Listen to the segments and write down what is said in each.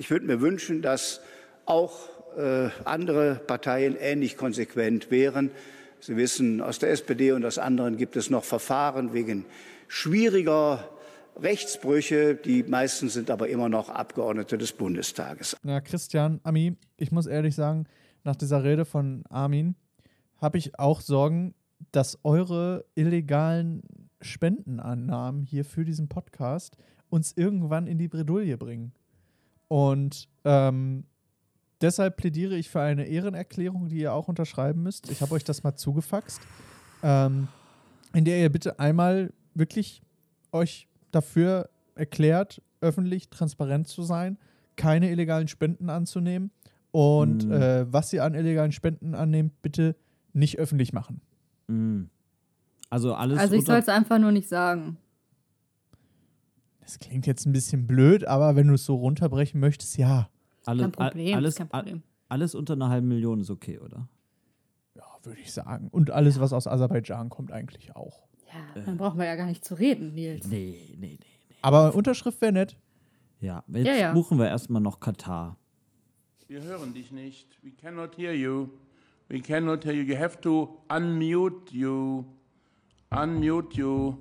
Ich würde mir wünschen, dass auch äh, andere Parteien ähnlich konsequent wären. Sie wissen, aus der SPD und aus anderen gibt es noch Verfahren wegen schwieriger Rechtsbrüche. Die meisten sind aber immer noch Abgeordnete des Bundestages. Na, Christian, Ami, ich muss ehrlich sagen, nach dieser Rede von Armin habe ich auch Sorgen, dass eure illegalen Spendenannahmen hier für diesen Podcast uns irgendwann in die Bredouille bringen. Und ähm, deshalb plädiere ich für eine Ehrenerklärung, die ihr auch unterschreiben müsst. Ich habe euch das mal zugefaxt, ähm, in der ihr bitte einmal wirklich euch dafür erklärt, öffentlich transparent zu sein, keine illegalen Spenden anzunehmen und Mhm. äh, was ihr an illegalen Spenden annehmt, bitte nicht öffentlich machen. Mm. Also alles Also ich soll es einfach nur nicht sagen. Das klingt jetzt ein bisschen blöd, aber wenn du es so runterbrechen möchtest, ja. alle, Kein Problem, alles, kein Problem. alles unter einer halben Million ist okay, oder? Ja, würde ich sagen. Und alles, was aus Aserbaidschan kommt, eigentlich auch. Ja, dann brauchen wir ja gar nicht zu reden, Nils. Nee, nee, nee. Aber Unterschrift wäre nett. Ja, jetzt Ja, ja. buchen wir erstmal noch Katar. Wir hören dich nicht. We cannot hear you. We cannot hear you. You have to unmute you. Unmute you.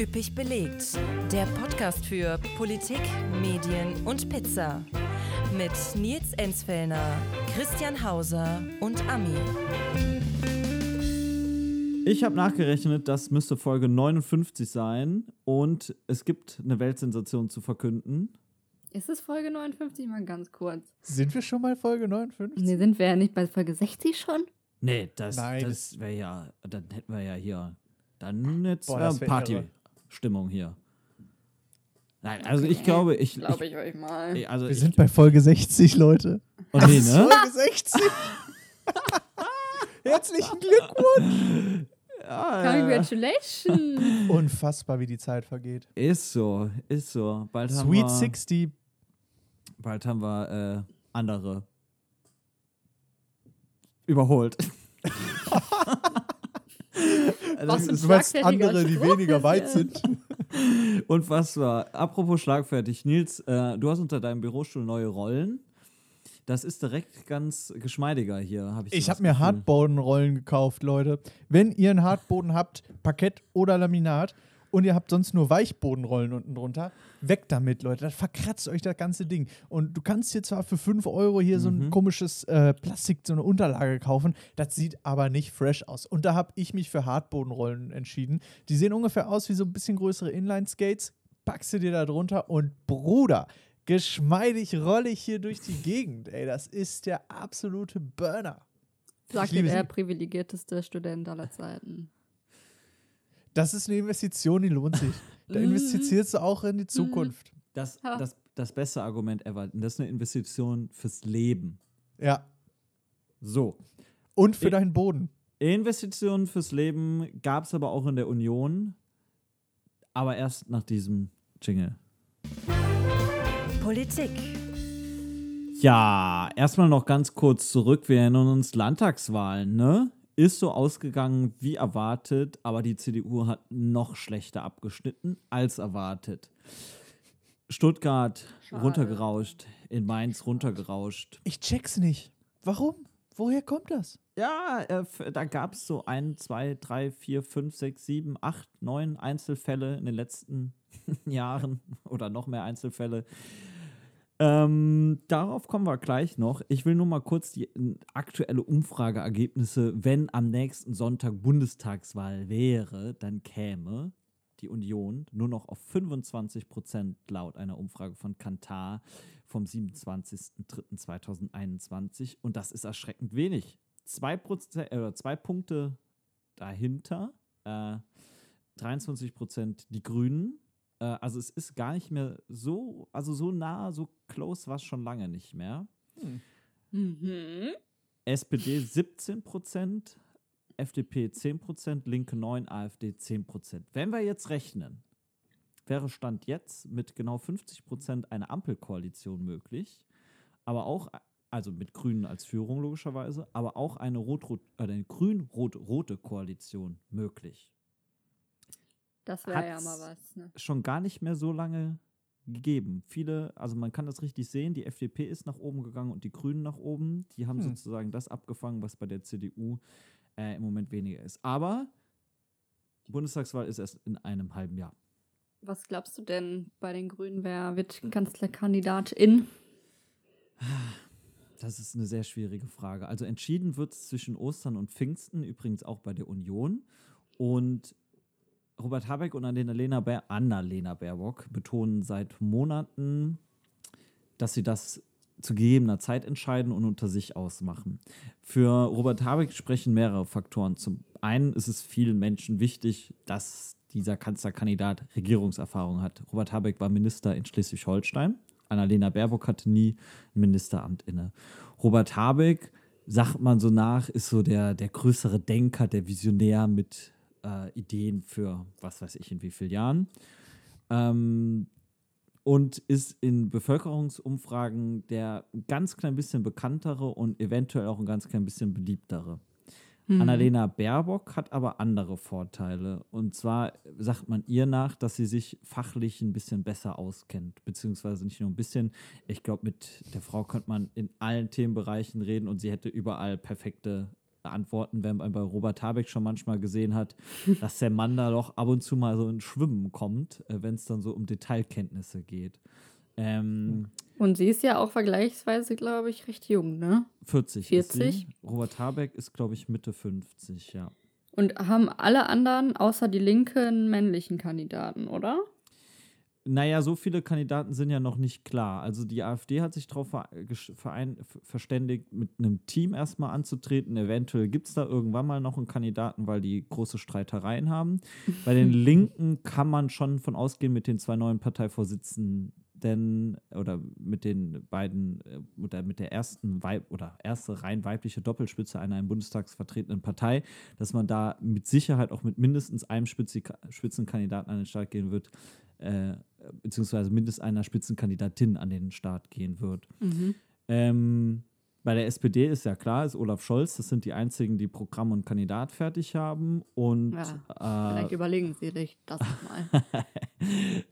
Üppig belegt. Der Podcast für Politik, Medien und Pizza. Mit Nils Enzfellner, Christian Hauser und Ami. Ich habe nachgerechnet, das müsste Folge 59 sein und es gibt eine Weltsensation zu verkünden. Ist es Folge 59? Mal ganz kurz. Sind wir schon mal Folge 59? Nee, sind wir ja nicht bei Folge 60 schon? Nee, das, Nein, das wäre ja, dann hätten wir ja hier, dann jetzt Boah, wär das wär irre. Partystimmung hier. Nein, also ich glaube, ich, Glaube ich, ich euch mal. also Wir ich, sind bei Folge 60, Leute. oh nee, ne? Folge 60! Herzlichen Glückwunsch! Congratulations! Unfassbar, wie die Zeit vergeht. Ist so, ist so. Bald haben Sweet wir, 60. Bald haben wir äh, andere überholt. Was ein Du meinst andere, die weniger ist, weit sind. Unfassbar. Apropos schlagfertig, Nils, äh, du hast unter deinem Bürostuhl neue Rollen. Das ist direkt ganz geschmeidiger hier, habe ich. Ich habe mir Gefühl. Hardbodenrollen gekauft, Leute. Wenn ihr einen Hardboden habt, Parkett oder Laminat, und ihr habt sonst nur Weichbodenrollen unten drunter, weg damit, Leute. Das verkratzt euch das ganze Ding. Und du kannst hier zwar für 5 Euro hier so Mhm. ein komisches äh, Plastik, so eine Unterlage kaufen, das sieht aber nicht fresh aus. Und da habe ich mich für Hardbodenrollen entschieden. Die sehen ungefähr aus wie so ein bisschen größere Inline-Skates. Packst du dir da drunter und Bruder, geschmeidig rolle ich hier durch die Gegend. Ey, das ist der absolute Burner. Sagt der privilegierteste Student aller Zeiten. Das ist eine Investition, die lohnt sich. Da investierst du auch in die Zukunft. Das, das, das beste Argument ever. Das ist eine Investition fürs Leben. Ja. So. Und für Ich- deinen Boden. Investitionen fürs Leben gab es aber auch in der Union. Aber erst nach diesem Jingle. Politik. Ja, erstmal noch ganz kurz zurück. Wir erinnern uns Landtagswahlen, ne? Ist so ausgegangen wie erwartet, aber die CDU hat noch schlechter abgeschnitten als erwartet. Stuttgart Schade. runtergerauscht, in Mainz runtergerauscht. Ich check's nicht. Warum? Woher kommt das? Ja, äh, da gab es so ein, zwei, drei, vier, fünf, sechs, sieben, acht, neun Einzelfälle in den letzten Jahren oder noch mehr Einzelfälle. Ähm, darauf kommen wir gleich noch. Ich will nur mal kurz die äh, aktuelle Umfrageergebnisse, wenn am nächsten Sonntag Bundestagswahl wäre, dann käme die Union nur noch auf 25 Prozent laut einer Umfrage von Kantar vom 27.03.2021 und das ist erschreckend wenig. Zwei, Prozent, äh, zwei Punkte dahinter, äh, 23 Prozent die Grünen. Äh, also es ist gar nicht mehr so, also so nah, so close war es schon lange nicht mehr. Mhm. SPD 17 Prozent, FDP 10 Prozent, Linke 9, AfD 10 Prozent. Wenn wir jetzt rechnen, wäre Stand jetzt mit genau 50 Prozent eine Ampelkoalition möglich, aber auch, also mit Grünen als Führung logischerweise, aber auch eine, Rot -Rot, äh, eine grün-rot-rote Koalition möglich. Das wäre ja mal was. Ne? schon gar nicht mehr so lange gegeben. Viele, also man kann das richtig sehen, die FDP ist nach oben gegangen und die Grünen nach oben. Die haben Hm. sozusagen das abgefangen, was bei der CDU äh, im Moment weniger ist. Aber die Bundestagswahl ist erst in einem halben Jahr. Was glaubst du denn bei den Grünen? Wer wird Kanzlerkandidatin? Das ist eine sehr schwierige Frage. Also entschieden wird es zwischen Ostern und Pfingsten, übrigens auch bei der Union. Und Robert Habeck und Annalena, Baer Annalena Baerbock betonen seit Monaten, dass sie das zu gegebener Zeit entscheiden und unter sich ausmachen. Für Robert Habeck sprechen mehrere Faktoren. Zum einen ist es vielen Menschen wichtig, dass dieser Kanzlerkandidat Regierungserfahrung hat. Robert Habeck war Minister in Schleswig-Holstein. Annalena Baerbock hatte nie ein Ministeramt inne. Robert Habeck, sagt man so nach, ist so der, der größere Denker, der Visionär mit äh, Ideen für was weiß ich in wie vielen Jahren. Ähm, und ist in Bevölkerungsumfragen der ganz klein bisschen bekanntere und eventuell auch ein ganz klein bisschen beliebtere. Annalena Baerbock hat aber andere Vorteile. Und zwar sagt man ihr nach, dass sie sich fachlich ein bisschen besser auskennt. Beziehungsweise nicht nur ein bisschen. Ich glaube, mit der Frau könnte man in allen Themenbereichen reden und sie hätte überall perfekte Antworten, wenn man bei Robert Habeck schon manchmal gesehen hat, dass der Mann da doch ab und zu mal so ins Schwimmen kommt, äh, wenn es dann so um Detailkenntnisse geht. Ähm, Und sie ist ja auch vergleichsweise, glaube ich, recht jung, ne? 40. Ist 40? sie. Robert Habeck ist, glaube ich, Mitte 50, ja. Und haben alle anderen außer die Linken männlichen Kandidaten, oder? Naja, so viele Kandidaten sind ja noch nicht klar. Also die AfD hat sich darauf verständigt, mit einem Team erstmal anzutreten. Eventuell gibt es da irgendwann mal noch einen Kandidaten, weil die große Streitereien haben. Bei den Linken kann man schon von ausgehen mit den zwei neuen Parteivorsitzenden oder mit den beiden äh, oder mit der ersten Weib oder erste rein weibliche Doppelspitze einer im Bundestags vertretenen Partei, dass man da mit Sicherheit auch mit mindestens einem Spitzenkandidaten an den Start gehen wird, äh, beziehungsweise mindestens einer Spitzenkandidatin an den Start gehen wird. Ähm, bei der SPD ist ja klar, ist Olaf Scholz, das sind die einzigen, die Programm und Kandidat fertig haben. Und Ja, Vielleicht äh, überlegen Sie sich das mal.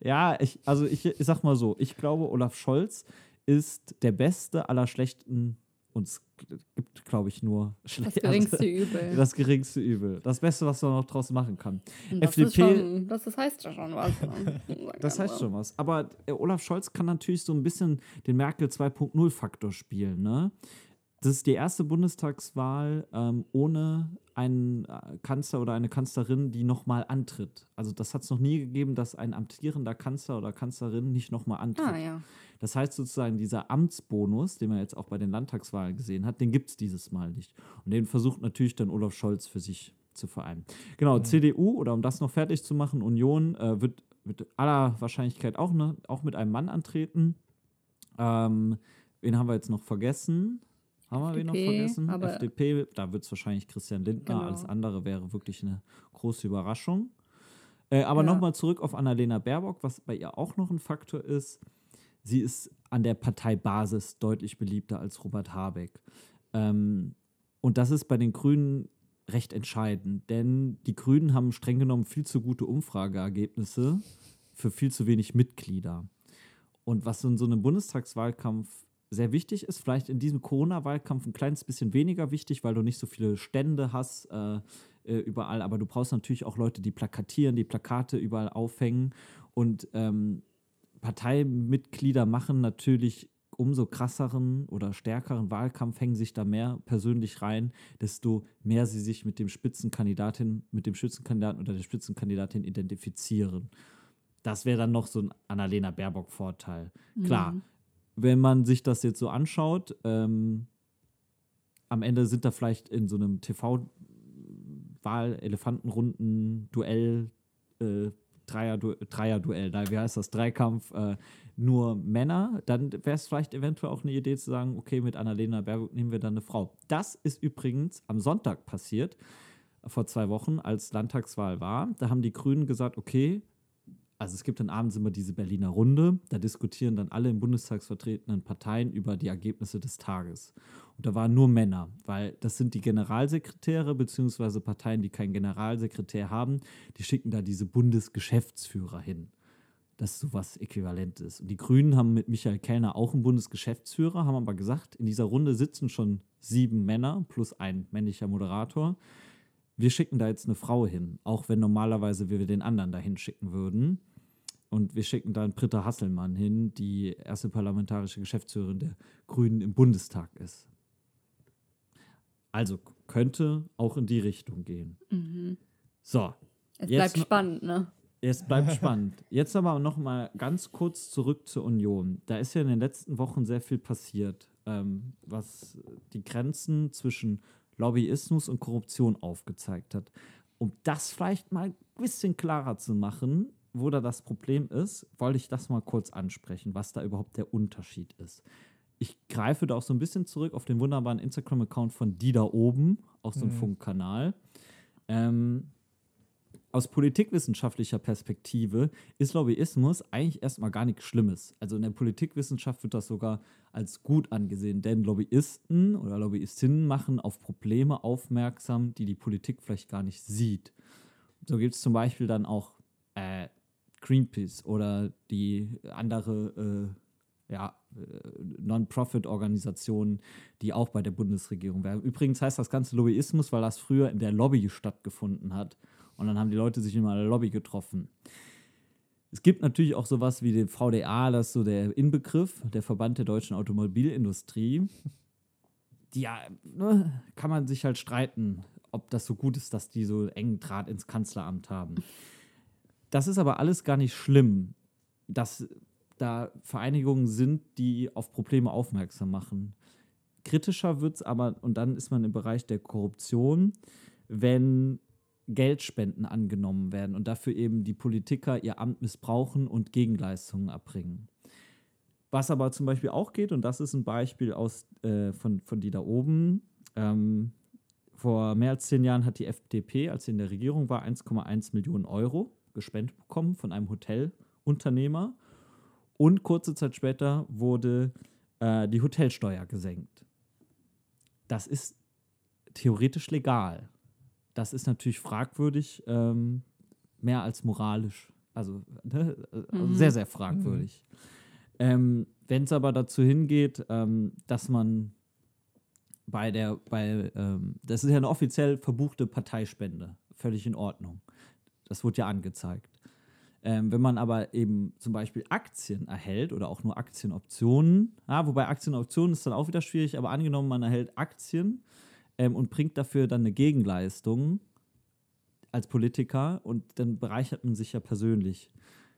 ja, ich, also ich, ich sag mal so, ich glaube, Olaf Scholz ist der beste aller schlechten und es gibt, glaube ich, nur Das schlechte. geringste Übel. Das geringste Übel. Das Beste, was man noch draus machen kann. Und das, FDP schon, das, das heißt ja schon was. ne? Das heißt schon was. Aber äh, Olaf Scholz kann natürlich so ein bisschen den Merkel 2.0-Faktor spielen. Ne? Das ist die erste Bundestagswahl ähm, ohne einen äh, Kanzler oder eine Kanzlerin, die nochmal antritt. Also das hat es noch nie gegeben, dass ein amtierender Kanzler oder Kanzlerin nicht nochmal antritt. Ah, ja. Das heißt sozusagen, dieser Amtsbonus, den man jetzt auch bei den Landtagswahlen gesehen hat, den gibt es dieses Mal nicht. Und den versucht natürlich dann Olaf Scholz für sich zu vereinen. Genau, CDU, oder um das noch fertig zu machen, Union äh, wird mit aller Wahrscheinlichkeit auch, ne, auch mit einem Mann antreten. Ähm, wen haben wir jetzt noch vergessen? Haben wir wen noch FDP, vergessen? FDP, da wird es wahrscheinlich Christian Lindner. Genau. Alles andere wäre wirklich eine große Überraschung. Äh, aber Ja. nochmal zurück auf Annalena Baerbock, was bei ihr auch noch ein Faktor ist. Sie ist an der Parteibasis deutlich beliebter als Robert Habeck. Ähm, und das ist bei den Grünen recht entscheidend, denn die Grünen haben streng genommen viel zu gute Umfrageergebnisse für viel zu wenig Mitglieder. Und was in so einem Bundestagswahlkampf sehr wichtig ist, vielleicht in diesem Corona-Wahlkampf ein kleines bisschen weniger wichtig, weil du nicht so viele Stände hast äh, äh, überall, aber du brauchst natürlich auch Leute, die plakatieren, die Plakate überall aufhängen und ähm, Parteimitglieder machen natürlich umso krasseren oder stärkeren Wahlkampf, hängen sich da mehr persönlich rein, desto mehr sie sich mit dem Spitzenkandidatin, mit dem Spitzenkandidaten oder der Spitzenkandidatin identifizieren. Das wäre dann noch so ein Annalena Baerbock-Vorteil. Klar, wenn man sich das jetzt so anschaut, ähm, am Ende sind da vielleicht in so einem TV-Wahl, Elefantenrunden, Duell, äh, Dreier-Duell, Dreier wie heißt das, Dreikampf, äh, nur Männer, dann wäre es vielleicht eventuell auch eine Idee zu sagen, okay, mit Annalena Baerbock nehmen wir dann eine Frau. Das ist übrigens am Sonntag passiert, vor zwei Wochen, als Landtagswahl war. Da haben die Grünen gesagt, okay, Also es gibt dann abends immer diese Berliner Runde, da diskutieren dann alle im Bundestag vertretenen Parteien über die Ergebnisse des Tages. Und da waren nur Männer, weil das sind die Generalsekretäre beziehungsweise Parteien, die keinen Generalsekretär haben, die schicken da diese Bundesgeschäftsführer hin. Das ist sowas Äquivalentes. Und die Grünen haben mit Michael Kellner auch einen Bundesgeschäftsführer, haben aber gesagt, in dieser Runde sitzen schon sieben Männer plus ein männlicher Moderator. Wir schicken da jetzt eine Frau hin, auch wenn normalerweise wir den anderen dahin schicken würden. Und wir schicken dann Britta Hasselmann hin, die erste parlamentarische Geschäftsführerin der Grünen im Bundestag ist. Also könnte auch in die Richtung gehen. So. Es jetzt bleibt noch- spannend, ne? Es bleibt spannend. Jetzt aber noch mal ganz kurz zurück zur Union. Da ist ja in den letzten Wochen sehr viel passiert, ähm, was die Grenzen zwischen Lobbyismus und Korruption aufgezeigt hat. Um das vielleicht mal ein bisschen klarer zu machen, wo da das Problem ist, wollte ich das mal kurz ansprechen, was da überhaupt der Unterschied ist. Ich greife da auch so ein bisschen zurück auf den wunderbaren Instagram-Account von Die da oben, auch so ein Funkkanal. Ähm, aus politikwissenschaftlicher Perspektive ist Lobbyismus eigentlich erstmal gar nichts Schlimmes. Also in der Politikwissenschaft wird das sogar als gut angesehen, denn Lobbyisten oder Lobbyistinnen machen auf Probleme aufmerksam, die die Politik vielleicht gar nicht sieht. So gibt es zum Beispiel dann auch Greenpeace oder die andere äh, ja, äh, Non-Profit-Organisationen, die auch bei der Bundesregierung wären. Übrigens heißt das Ganze Lobbyismus, weil das früher in der Lobby stattgefunden hat. Und dann haben die Leute sich immer in der Lobby getroffen. Es gibt natürlich auch sowas wie den VDA, das ist so der Inbegriff, der Verband der deutschen Automobilindustrie. Die ja, ne, kann man sich halt streiten, ob das so gut ist, dass die so engen Draht ins Kanzleramt haben. Das ist aber alles gar nicht schlimm, dass da Vereinigungen sind, die auf Probleme aufmerksam machen. Kritischer wird es aber, und dann ist man im Bereich der Korruption, wenn Geldspenden angenommen werden und dafür eben die Politiker ihr Amt missbrauchen und Gegenleistungen erbringen. Was aber zum Beispiel auch geht, und das ist ein Beispiel aus, äh, von, von die da oben, ähm, vor mehr als zehn Jahren hat die FDP, als sie in der Regierung war, 1,1 Millionen Euro gespendet bekommen von einem Hotelunternehmer. Und kurze Zeit später wurde äh, die Hotelsteuer gesenkt. Das ist theoretisch legal. Das ist natürlich fragwürdig, ähm, mehr als moralisch. Also, ne? also sehr, sehr fragwürdig. Ähm, Wenn es aber dazu hingeht, ähm, dass man bei der, bei, ähm, das ist ja eine offiziell verbuchte Parteispende, völlig in Ordnung. Das wurde ja angezeigt. Ähm, wenn man aber eben zum Beispiel Aktien erhält oder auch nur Aktienoptionen, ja, wobei Aktienoptionen ist dann auch wieder schwierig, aber angenommen, man erhält Aktien ähm, und bringt dafür dann eine Gegenleistung als Politiker und dann bereichert man sich ja persönlich.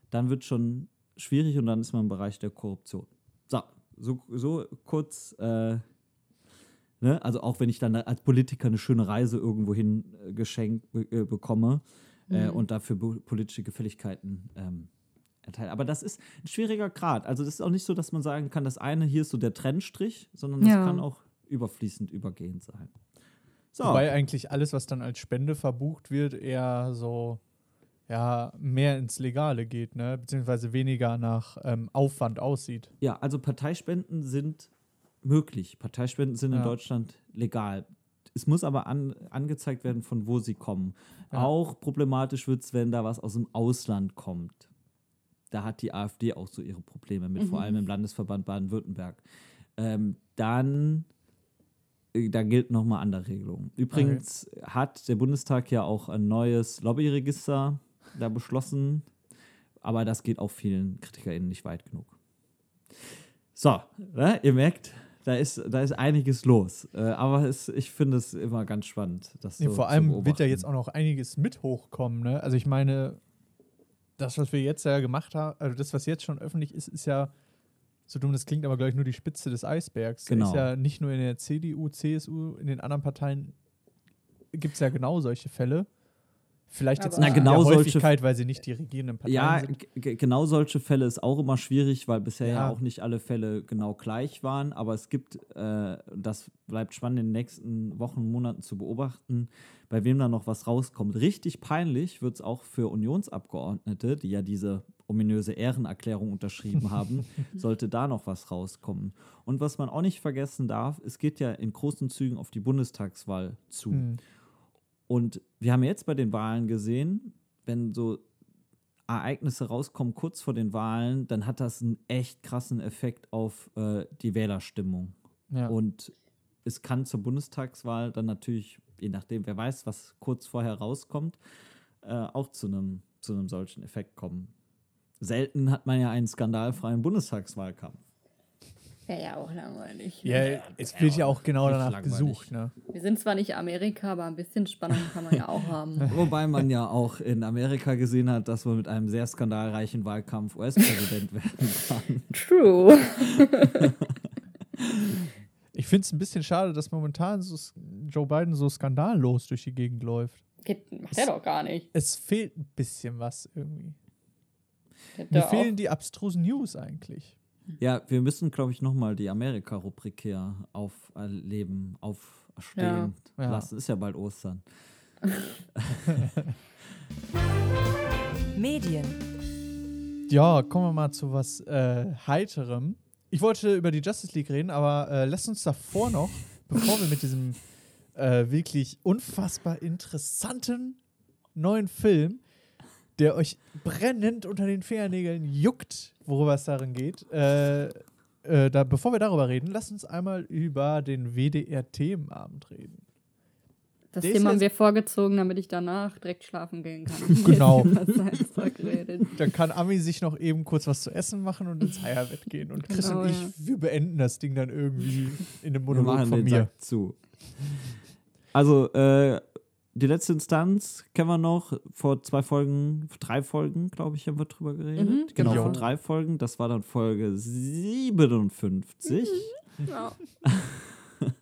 Dann wird schon schwierig und dann ist man im Bereich der Korruption. So, so, so kurz, äh, ne? also auch wenn ich dann als Politiker eine schöne Reise irgendwohin äh, geschenkt äh, bekomme äh, und dafür politische Gefälligkeiten ähm, erteile. Aber das ist ein schwieriger Grad. Also das ist auch nicht so, dass man sagen kann, das eine hier ist so der Trennstrich, sondern das Ja. kann auch überfließend übergehend sein. So. Wobei eigentlich alles, was dann als Spende verbucht wird, eher so ja, mehr ins Legale geht, ne? Beziehungsweise weniger nach ähm, Aufwand aussieht. Ja, also Parteispenden sind möglich. Parteispenden sind in Ja. Deutschland legal. Es muss aber an, angezeigt werden, von wo sie kommen. Ja. Auch problematisch wird es, wenn da was aus dem Ausland kommt. Da hat die AfD auch so ihre Probleme mit, vor allem im Landesverband Baden-Württemberg. Ähm, dann, äh, da gilt nochmal andere Regelungen. Übrigens hat der Bundestag ja auch ein neues Lobbyregister da beschlossen, aber das geht auch vielen KritikerInnen nicht weit genug. So, ne, ihr merkt, da ist, da ist einiges los. Äh, aber es, ich finde es immer ganz spannend. Das Ja, so vor allem wird da jetzt auch noch einiges mit hochkommen, ne? Also ich meine, das, was wir jetzt ja gemacht haben, also das, was jetzt schon öffentlich ist, ist ja, so dumm das klingt, aber gleich nur die Spitze des Eisbergs. Genau. Ist ja nicht nur in der CDU, CSU, in den anderen Parteien gibt es ja genau solche Fälle. Vielleicht jetzt Aber- nicht Na, genau in der solche- Häufigkeit, weil sie nicht die regierenden Parteien Ja, sind. g- genau solche Fälle ist auch immer schwierig, weil bisher ja. Ja. auch nicht alle Fälle genau gleich waren. Aber es gibt, äh, das bleibt spannend in den nächsten Wochen, Monaten zu beobachten, bei wem da noch was rauskommt. Richtig peinlich wird es auch für Unionsabgeordnete, die ja diese ominöse Ehrenerklärung unterschrieben haben, sollte da noch was rauskommen. Und was man auch nicht vergessen darf, es geht ja in großen Zügen auf die Bundestagswahl zu. Hm. Und wir haben jetzt bei den Wahlen gesehen, wenn so Ereignisse rauskommen kurz vor den Wahlen, dann hat das einen echt krassen Effekt auf äh, die Wählerstimmung. Ja. Und es kann zur Bundestagswahl dann natürlich, je nachdem, wer weiß, was kurz vorher rauskommt, äh, auch zu einem zu einem solchen Effekt kommen. Selten hat man ja einen skandalfreien Bundestagswahlkampf. Wäre ja auch langweilig. ja, es wird ja auch genau danach langweilig. gesucht, ne? Wir sind zwar nicht Amerika, aber ein bisschen Spannung kann man ja auch haben. Wobei man ja auch in Amerika gesehen hat, dass man mit einem sehr skandalreichen Wahlkampf US-Präsident werden kann. True. Ich finde es ein bisschen schade, dass momentan so Joe Biden so skandallos durch die Gegend läuft. Geht, macht er doch gar nicht. Es fehlt ein bisschen was irgendwie. Mir fehlen die abstrusen News eigentlich. Ja, wir müssen, glaube ich, nochmal die Amerika-Rubrik hier auferleben, aufstehen Ja. Ja. lassen. Ist ja bald Ostern. Medien, Ja, kommen wir mal zu was äh, Heiterem. Ich wollte über die Justice League reden, aber äh, lasst uns davor noch, bevor wir mit diesem äh, wirklich unfassbar interessanten neuen Film, der euch brennend unter den Fingernägeln juckt, worüber es darin geht, äh, äh, da, bevor wir darüber reden, lasst uns einmal über den WDR-Themenabend reden. Das Der Thema haben wir vorgezogen, damit ich danach direkt schlafen gehen kann. Genau. Dann kann Ami sich noch eben kurz was zu essen machen und ins Eierbett gehen. Und Chris Genau, und ich, ja. wir beenden das Ding dann irgendwie in einem Wir Monolog machen von den mir. Sack zu. Also, äh, die letzte Instanz kennen wir noch. Vor zwei Folgen, drei Folgen, glaube ich, haben wir drüber geredet. Mhm, genau, genau. vor drei Folgen. Das war dann Folge 57. Ja.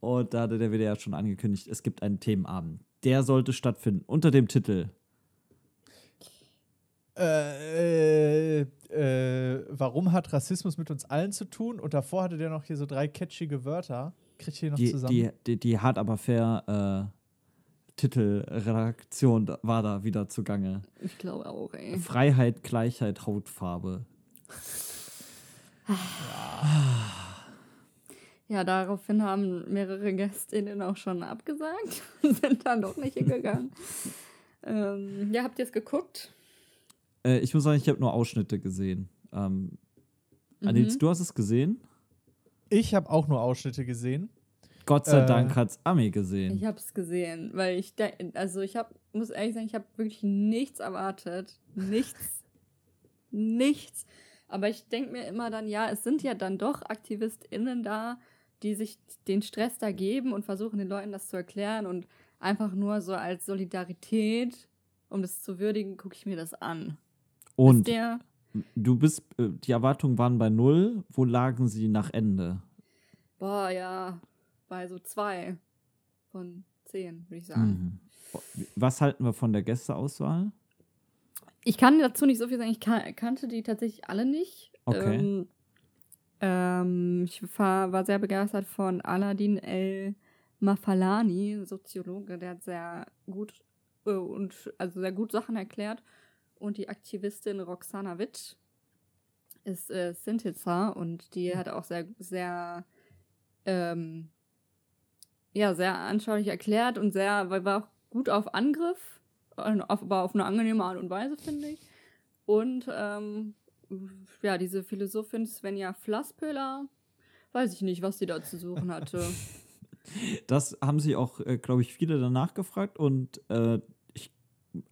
Und da hatte der WDR schon angekündigt, es gibt einen Themenabend. Der sollte stattfinden unter dem Titel Äh, äh, äh, warum hat Rassismus mit uns allen zu tun? Und davor hatte der noch hier so drei catchige Wörter. Kriegt ihr noch die, zusammen? die, die, die hart aber fair äh, Titelredaktion da- war da wieder zugange. Ich glaube auch, ey. Freiheit, Gleichheit, Hautfarbe. Ja, daraufhin haben mehrere Gästinnen auch schon abgesagt und sind dann doch nicht hingegangen. ähm, ja, habt ihr es geguckt? Äh, ich muss sagen, ich habe nur Ausschnitte gesehen. Ähm, Mhm. Anils, du hast es gesehen? ich habe auch nur Ausschnitte gesehen. Gott sei Äh, Dank hat's Ami gesehen. Ich habe es gesehen, weil ich, also ich habe, muss ehrlich sagen, ich habe wirklich nichts erwartet. Nichts. nichts. Aber ich denke mir immer dann, ja, es sind ja dann doch AktivistInnen da, die sich den Stress da geben und versuchen den Leuten das zu erklären und einfach nur so als Solidarität, um das zu würdigen, gucke ich mir das an. Und du bist, äh, die Erwartungen waren bei null. Wo lagen sie nach Ende? boah, ja, bei so zwei von zehn, würde ich sagen. Mhm. Was halten wir von der Gästeauswahl? Ich kann dazu nicht so viel sagen. Ich kan kannte die tatsächlich alle nicht. Okay. Ähm, ähm, ich war, war sehr begeistert von Aladin El Mafalani, Soziologe, der hat sehr gut äh, und also sehr gut Sachen erklärt. Und die Aktivistin Roxana Witt ist äh, Sintitzer und die hat auch sehr, sehr ähm, ja, sehr anschaulich erklärt und sehr, war war auch gut auf Angriff, aber auf eine angenehme Art und Weise, finde ich. Und ähm, ja, diese Philosophin Svenja Flasspöhler, weiß ich nicht, was sie da zu suchen hatte. Das haben sich auch, äh, glaube ich, viele danach gefragt und äh, ich,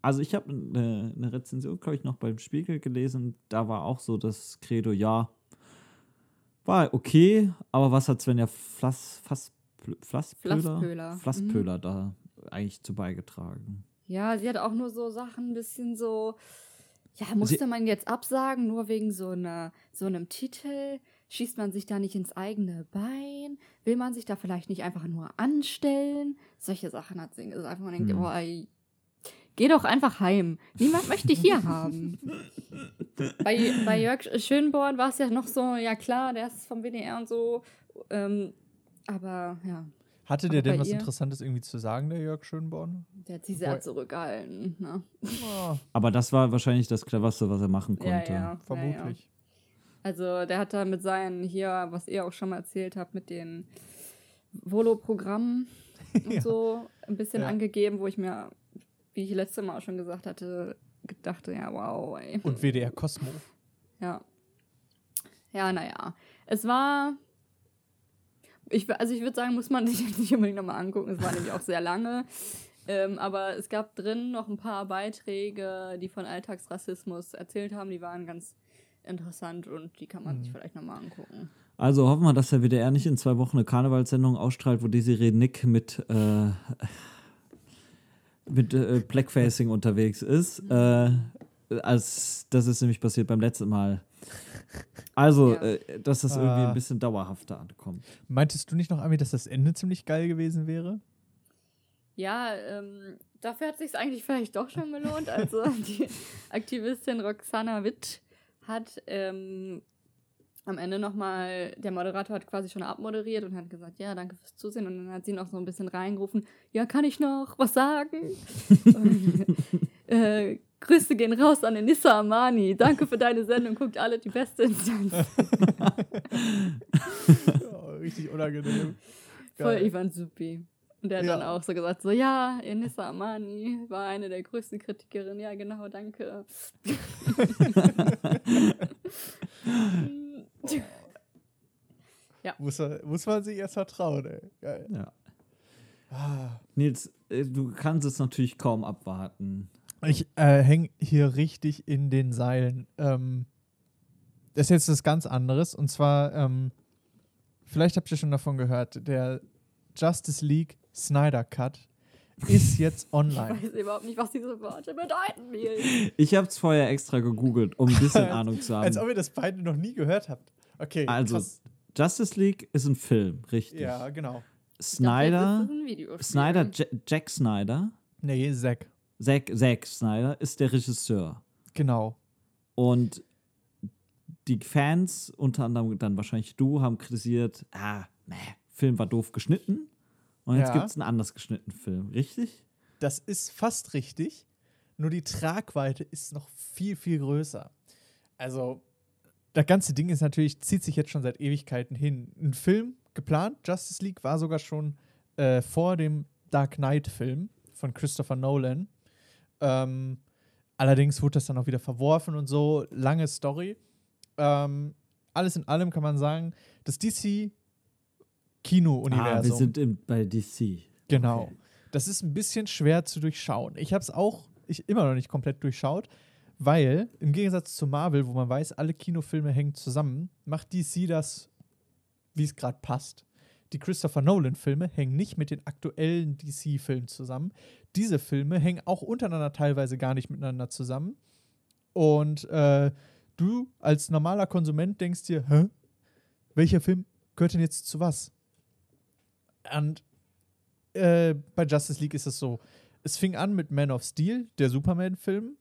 also ich habe eine, eine Rezension, glaube ich, noch beim Spiegel gelesen. Da war auch so das Credo, ja, war okay, aber was hat Svenja Flass, Flasspöhler, Flasspöhler, Flasspöhler da eigentlich zu beigetragen? Ja, sie hat auch nur so Sachen ein bisschen so, ja, musste Sie- man jetzt absagen, nur wegen so, einer, so einem Titel? Schießt man sich da nicht ins eigene Bein? Will man sich da vielleicht nicht einfach nur anstellen? Solche Sachen hat sie gesagt. Man denkt, Hm. oh, ey, geh doch einfach heim. Niemand möchte dich hier haben. bei, bei Jörg Schönborn war es ja noch so, ja klar, der ist vom WDR und so. Ähm, aber ja, Hatte der denn was ihr- Interessantes irgendwie zu sagen, der Jörg Schönborn? Der hat sich sehr zurückgehalten. Ne? Oh, Aber das war wahrscheinlich das Cleverste, was er machen Ja, konnte. ja. Ja, ja. vermutlich. Also der hat da mit seinen hier, was ihr auch schon mal erzählt habt, mit den Volo-Programmen und so ein bisschen Ja. angegeben, wo ich mir, wie ich letztes Mal auch schon gesagt hatte, dachte, ja, wow, ey. Und WDR Cosmo. Ja. Ja, naja. Es war. Ich, also ich würde sagen, muss man sich nicht unbedingt nochmal angucken. Es war nämlich auch sehr lange. Ähm, aber es gab drin noch ein paar Beiträge, die von Alltagsrassismus erzählt haben. Die waren ganz interessant und die kann man sich vielleicht nochmal angucken. Also hoffen wir, dass der WDR nicht in zwei Wochen eine Karnevalssendung ausstrahlt, wo Desiree Nick mit, äh, mit äh, Blackfacing unterwegs ist. Äh, als das ist nämlich passiert beim letzten Mal. Also, Ja. äh, dass das irgendwie Ah. ein bisschen dauerhafter ankommt. Meintest du nicht noch, Ami, dass das Ende ziemlich geil gewesen wäre? Ja, ähm, dafür hat sich eigentlich vielleicht doch schon gelohnt. Also die Aktivistin Roxana Witt hat ähm, am Ende nochmal, der Moderator hat quasi schon abmoderiert und hat gesagt, ja, danke fürs Zusehen. Und dann hat sie noch so ein bisschen reingerufen, ja, kann ich noch was sagen? und, äh, Grüße gehen raus an den Nissa Amani. Danke für deine Sendung. Guckt alle die beste Instanz. Oh, richtig unangenehm. Voll Geil. Ivan Supi. Und der hat Ja. dann auch so gesagt, so, ja, Enissa Amani war eine der größten Kritikerinnen. Ja, genau, danke. Muss, man- muss man sich erst vertrauen, ey. Geil. Ja. Ah. Nils, äh, du kannst es natürlich kaum abwarten. Ich äh, hänge hier richtig in den Seilen. Ähm, das ist jetzt was ganz anderes. Und zwar, ähm, vielleicht habt ihr schon davon gehört, der Justice League Snyder Cut ist jetzt Ich online. weiß überhaupt nicht, was diese Worte bedeuten, Nils. Ich habe es vorher extra gegoogelt, um ein bisschen Ahnung zu Als haben. ob ihr das beide noch nie gehört habt. Okay, Also, krass. Justice League ist ein Film, richtig. Ja, genau. Snyder, Videospiel. Snyder, Ja- Jack Snyder, Nee, Zack. Zack, Zack Snyder ist der Regisseur. Genau. Und die Fans, unter anderem dann wahrscheinlich du, haben kritisiert, ah, meh, Film war doof geschnitten. Und jetzt Ja. gibt es einen anders geschnittenen Film, richtig? Das ist fast richtig. Nur die Tragweite ist noch viel, viel größer. Also, das ganze Ding ist natürlich, zieht sich jetzt schon seit Ewigkeiten hin. Ein Film geplant, Justice League, war sogar schon äh, vor dem Dark Knight-Film von Christopher Nolan. Ähm, allerdings wurde das dann auch wieder verworfen und so. Lange Story. Ähm, alles in allem kann man sagen, das DC Kino-Universum. Ah, wir sind im, bei DC. Genau. Okay. Das ist ein bisschen schwer zu durchschauen. Ich habe es auch ich immer noch nicht komplett durchschaut, weil im Gegensatz zu Marvel, wo man weiß, alle Kinofilme hängen zusammen, macht DC das, wie es gerade passt. Die Christopher Nolan-Filme hängen nicht mit den aktuellen DC-Filmen zusammen. Diese Filme hängen auch untereinander teilweise gar nicht miteinander zusammen. Und äh, du als normaler Konsument denkst dir, hä? Welcher Film gehört denn jetzt zu was? Und äh, bei Justice League ist es so. Es fing an mit Man of Steel, der Superman-Film,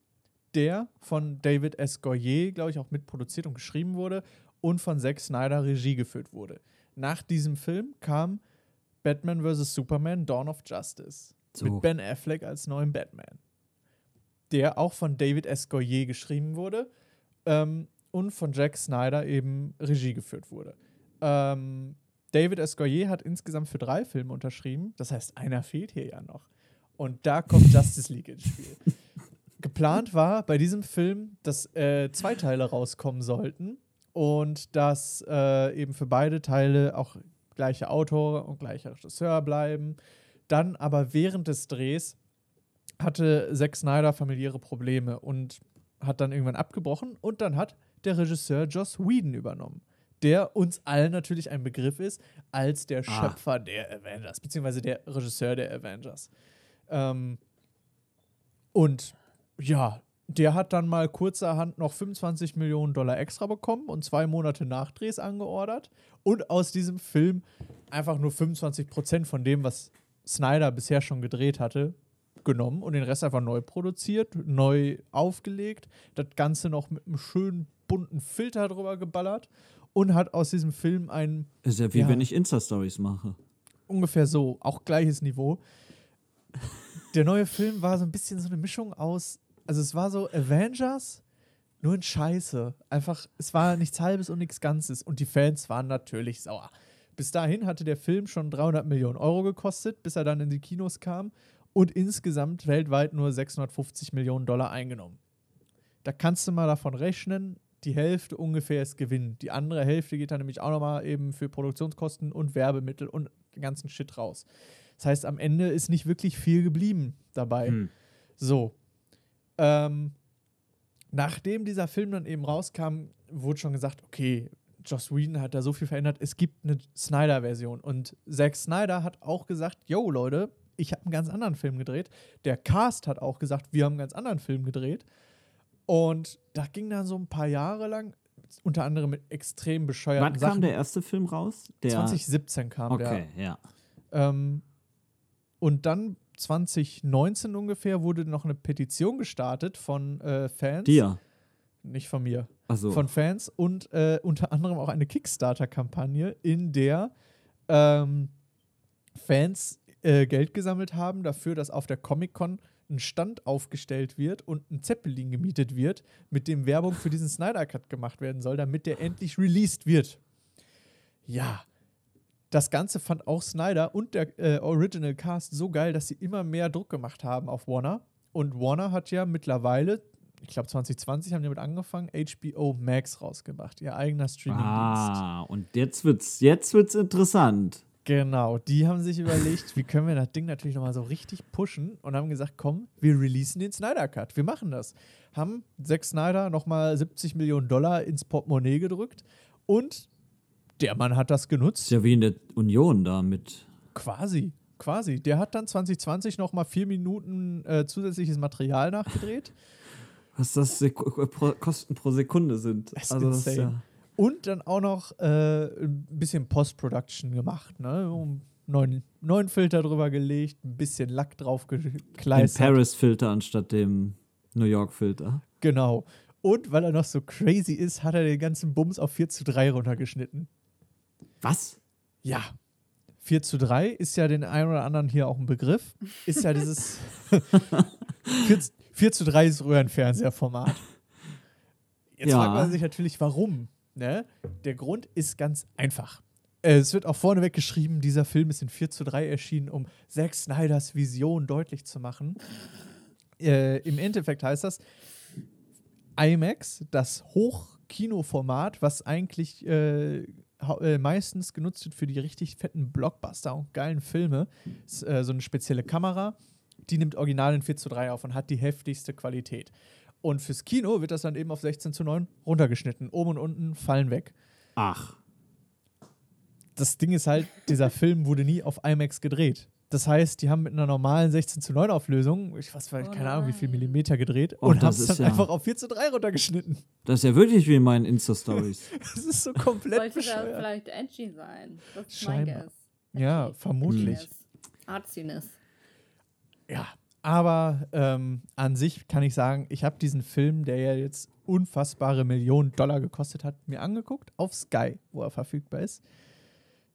der von David S. Goyer, glaube ich, auch mitproduziert und geschrieben wurde und von Zack Snyder Regie geführt wurde. Nach diesem Film kam Batman vs. Superman Dawn of Justice So. mit Ben Affleck als neuen Batman, der auch von David S. Goyer geschrieben wurde ähm, und von Jack Snyder eben Regie geführt wurde. Ähm, David S. Goyer hat insgesamt für drei Filme unterschrieben. Das heißt, einer fehlt hier ja noch. Und da kommt Justice League ins Spiel. Geplant war bei diesem Film, dass äh, zwei Teile rauskommen sollten und dass äh, eben für beide Teile auch gleiche Autor und gleicher Regisseur bleiben. Dann aber während des Drehs hatte Zack Snyder familiäre Probleme und hat dann irgendwann abgebrochen und dann hat der Regisseur Joss Whedon übernommen, der uns allen natürlich ein Begriff ist als der Ah. Schöpfer der Avengers, beziehungsweise der Regisseur der Avengers. Ähm, und ja, der hat dann mal kurzerhand noch 25 Millionen Dollar extra bekommen und zwei Monate Nachdrehs angeordert und aus diesem Film einfach nur 25 Prozent von dem, was Snyder bisher schon gedreht hatte, genommen und den Rest einfach neu produziert, neu aufgelegt, das Ganze noch mit einem schönen bunten Filter drüber geballert und hat aus diesem Film einen Ist ja wie Ja. wenn ich Insta-Stories mache. ungefähr so, auch gleiches Niveau. Der neue Film war so ein bisschen so eine Mischung aus, also es war so Avengers, nur in Scheiße. Einfach, es war nichts Halbes und nichts Ganzes. Und die Fans waren natürlich sauer. Bis dahin hatte der Film schon 300 Millionen Euro gekostet, bis er dann in die Kinos kam und insgesamt weltweit nur 650 Millionen Dollar eingenommen. Da kannst du mal davon rechnen, die Hälfte ungefähr ist Gewinn. Die andere Hälfte geht dann nämlich auch nochmal eben für Produktionskosten und Werbemittel und den ganzen Shit raus. Das heißt, am Ende ist nicht wirklich viel geblieben dabei. Hm. So. Ähm, nachdem dieser Film dann eben rauskam, wurde schon gesagt, okay, Joss Whedon hat da so viel verändert, es gibt eine Snyder-Version. Und Zack Snyder hat auch gesagt, yo Leute, ich habe einen ganz anderen Film gedreht. Der Cast hat auch gesagt, wir haben einen ganz anderen Film gedreht. Und da ging dann so ein paar Jahre lang, unter anderem mit extrem bescheuerten Wann Sachen. kam der erste Film raus? Der 2017 kam der. Okay, ja. Ähm, und dann 2019 ungefähr wurde noch eine Petition gestartet von äh, Fans. Dir. Nicht von mir. Also Von Fans und äh, unter anderem auch eine Kickstarter-Kampagne, in der ähm, Fans äh, Geld gesammelt haben dafür, dass auf der Comic-Con ein Stand aufgestellt wird und ein Zeppelin gemietet wird, mit dem Werbung für diesen Snyder Cut gemacht werden soll, damit der endlich released wird. Ja, das Ganze fand auch Snyder und der äh, Original Cast so geil, dass sie immer mehr Druck gemacht haben auf Warner. Und Warner hat ja mittlerweile, ich glaube 2020 haben die damit angefangen, HBO Max rausgebracht, ihr eigener Streamingdienst. Ah, und jetzt wird's, jetzt wird's interessant. Genau, die haben sich überlegt, wie können wir das Ding natürlich nochmal so richtig pushen und haben gesagt, komm, wir releasen den Snyder Cut, wir machen das. Haben Zack Snyder nochmal 70 Millionen Dollar ins Portemonnaie gedrückt und der Mann hat das genutzt. Ist ja wie in der Union da mit. Quasi, quasi. Der hat dann 2020 nochmal vier Minuten äh, zusätzliches Material nachgedreht Was das Sek pro, Kosten pro Sekunde sind. Das ist also das ja, und dann auch noch äh, ein bisschen Post-Production gemacht. Ne? Um neuen, neuen Filter drüber gelegt, ein bisschen Lack drauf den gekleistert. Paris-Filter anstatt dem New York-Filter. Genau. Und weil er noch so crazy ist, hat er den ganzen Bums auf 4 zu 3 runtergeschnitten. Was? Ja. 4 zu 3 ist ja den einen oder anderen hier auch ein Begriff. Ist ja dieses 4, 4 zu 3 ist Röhrenfernseherformat. Jetzt Ja. fragt man sich natürlich, warum. Ne? Der Grund ist ganz einfach. Äh, Es wird auch vorneweg geschrieben, dieser Film ist in 4 zu 3 erschienen, um Zack Snyders Vision deutlich zu machen. Äh, Im Endeffekt heißt das, IMAX, das Hochkinoformat, was eigentlich äh, äh, meistens genutzt wird für die richtig fetten Blockbuster und geilen Filme, ist äh, so eine spezielle Kamera, die nimmt original in 4 zu 3 auf und hat die heftigste Qualität. Und fürs Kino wird das dann eben auf 16 zu 9 runtergeschnitten. Oben und unten fallen weg. Ach. Das Ding ist halt, dieser Film wurde nie auf IMAX gedreht. Das heißt, die haben mit einer normalen 16 zu 9 Auflösung, ich weiß Oh keine Ahnung, wie viel. Millimeter gedreht Oh, und haben das es ist dann ja- einfach auf 4 zu 3 runtergeschnitten. Das ist ja wirklich wie in meinen Insta-Stories. Das ist so komplett Sollte da bescheuert. vielleicht edgy sein? Das ist mein Scheinbar. Guess. Ja, vermutlich. Edginess. Ja, aber ähm, an sich kann ich sagen, ich habe diesen Film, der ja jetzt unfassbare Millionen Dollar gekostet hat, mir angeguckt auf Sky, wo er verfügbar ist.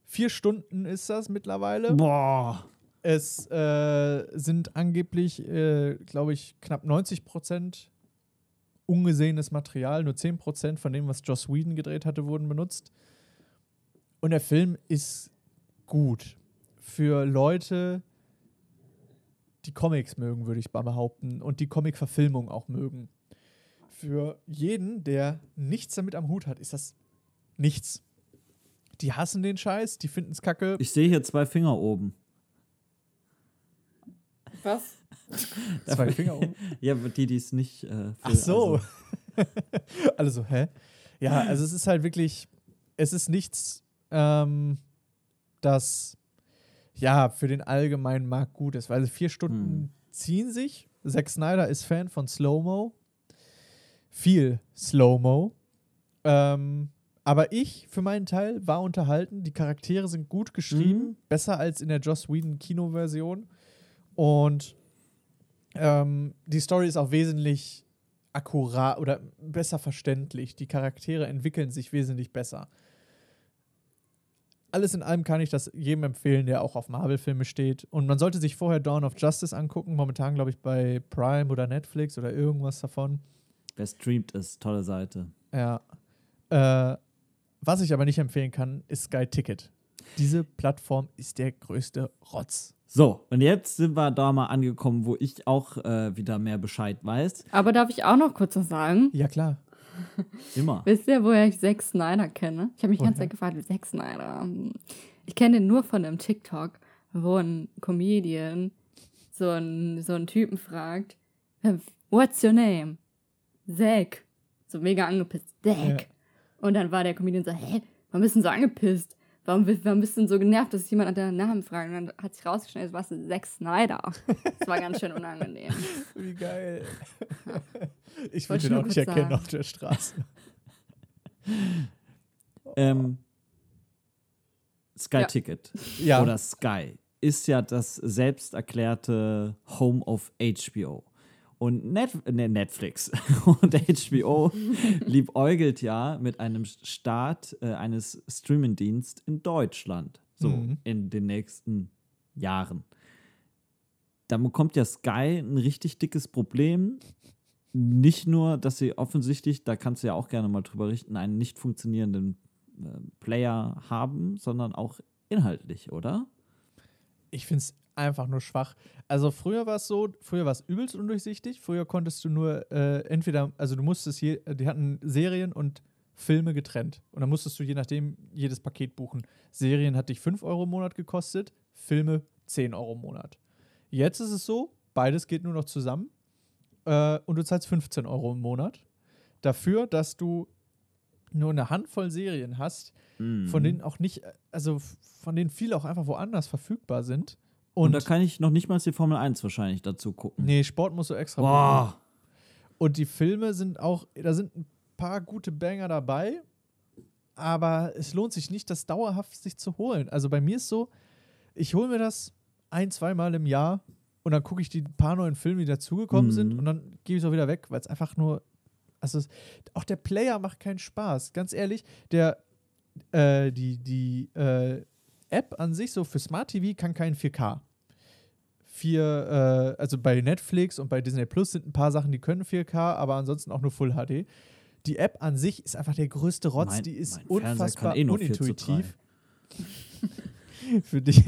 Vier Stunden ist das mittlerweile. Boah. Es äh, sind angeblich, äh, glaube ich, knapp 90 Prozent ungesehenes Material. Nur 10 Prozent von dem, was Joss Whedon gedreht hatte, wurden benutzt. Und der Film ist gut für Leute, die Comics mögen, würde ich mal behaupten, und die Comic-Verfilmung auch mögen. Für jeden, der nichts damit am Hut hat, ist das nichts. Die hassen den Scheiß, die finden es kacke. Ich sehe hier zwei Finger oben. Was? Zwei Finger um. Ja, aber die, die es nicht. Äh, Ach so. also- Alle so, hä? Ja, also es ist halt wirklich, es ist nichts, ähm, das ja für den allgemeinen Markt gut ist, weil vier Stunden Hm. ziehen sich. Zack Snyder ist Fan von Slow-Mo. Viel Slow-Mo. Ähm, aber ich, für meinen Teil, war unterhalten. Die Charaktere sind gut geschrieben, Mhm. besser als in der Joss Whedon Kinoversion. Und ähm, die Story ist auch wesentlich akkurat oder besser verständlich. Die Charaktere entwickeln sich wesentlich besser. Alles in allem kann ich das jedem empfehlen, der auch auf Marvel-Filme steht. Und man sollte sich vorher Dawn of Justice angucken. Momentan, glaube ich, bei Prime oder Netflix oder irgendwas davon. Wer streamt ist, tolle Seite. Ja. Äh, was ich aber nicht empfehlen kann, ist Sky Ticket. Diese Plattform ist der größte Rotz. So, und jetzt sind wir da mal angekommen, wo ich auch äh, wieder mehr Bescheid weiß. Aber darf ich auch noch kurz was sagen? Ja, klar. Immer. Wisst ihr, woher ich Zack Snyder kenne? Ich habe mich die ganze? Zeit gefragt, Zack Snyder. hm. Ich kenne den nur von einem TikTok, wo ein Comedian so einen, so einen Typen fragt, What's your name? Zack. So mega angepisst. Zack. Ja. Und dann war der Comedian so, hä, warum bist du so angepisst? Warum, bist- warum bist du denn so genervt, dass jemand nach deinem Namen fragt? Und dann hat sich rausgeschnitten, es war Zack Snyder. Das war ganz schön unangenehm. Wie geil. Ich Wollte würde ihn ich auch nicht erkennen sagen. auf der Straße. Ähm, Sky Ja. Ticket Ja. oder Sky ist ja das selbst erklärte Home of HBO. Und Net ne, Netflix und HBO liebäugelt ja mit einem Start äh, eines Streamingdienst in Deutschland. So Mhm. in den nächsten Jahren. Da bekommt ja Sky ein richtig dickes Problem. Nicht nur, dass sie offensichtlich, da kannst du ja auch gerne mal drüber richten, einen nicht funktionierenden äh, Player haben, sondern auch inhaltlich, oder? Ich finde es einfach nur schwach. Also früher war es so, früher war es übelst undurchsichtig. Früher konntest du nur äh, entweder, also du musstest je, die hatten Serien und Filme getrennt. Und dann musstest du je nachdem jedes Paket buchen. Serien hat dich 5 Euro im Monat gekostet, Filme 10 Euro im Monat. Jetzt ist es so, beides geht nur noch zusammen äh, und du zahlst 15 Euro im Monat dafür, dass du nur eine Handvoll Serien hast, Mhm. von denen auch nicht, also von denen viele auch einfach woanders verfügbar sind. Und, Und, da kann ich noch nicht mal die Formel 1 wahrscheinlich dazu gucken. nee, Sport musst du extra. Boah. Und die Filme sind auch, da sind ein paar gute Banger dabei, aber es lohnt sich nicht, das dauerhaft sich zu holen. Also bei mir ist so, ich hole mir das ein, zweimal im Jahr und dann gucke ich die paar neuen Filme, die dazugekommen Mhm. sind und dann gebe ich es auch wieder weg, weil es einfach nur, also es, auch der Player macht keinen Spaß. Ganz ehrlich, der, äh, die, die äh, App an sich so für Smart TV kann kein 4K. Vier, äh, also bei Netflix und bei Disney Plus sind ein paar Sachen, die können 4K, aber ansonsten auch nur Full HD. Die App an sich ist einfach der größte Rotz, Mein- die ist unfassbar eh 4 unintuitiv. Für dich.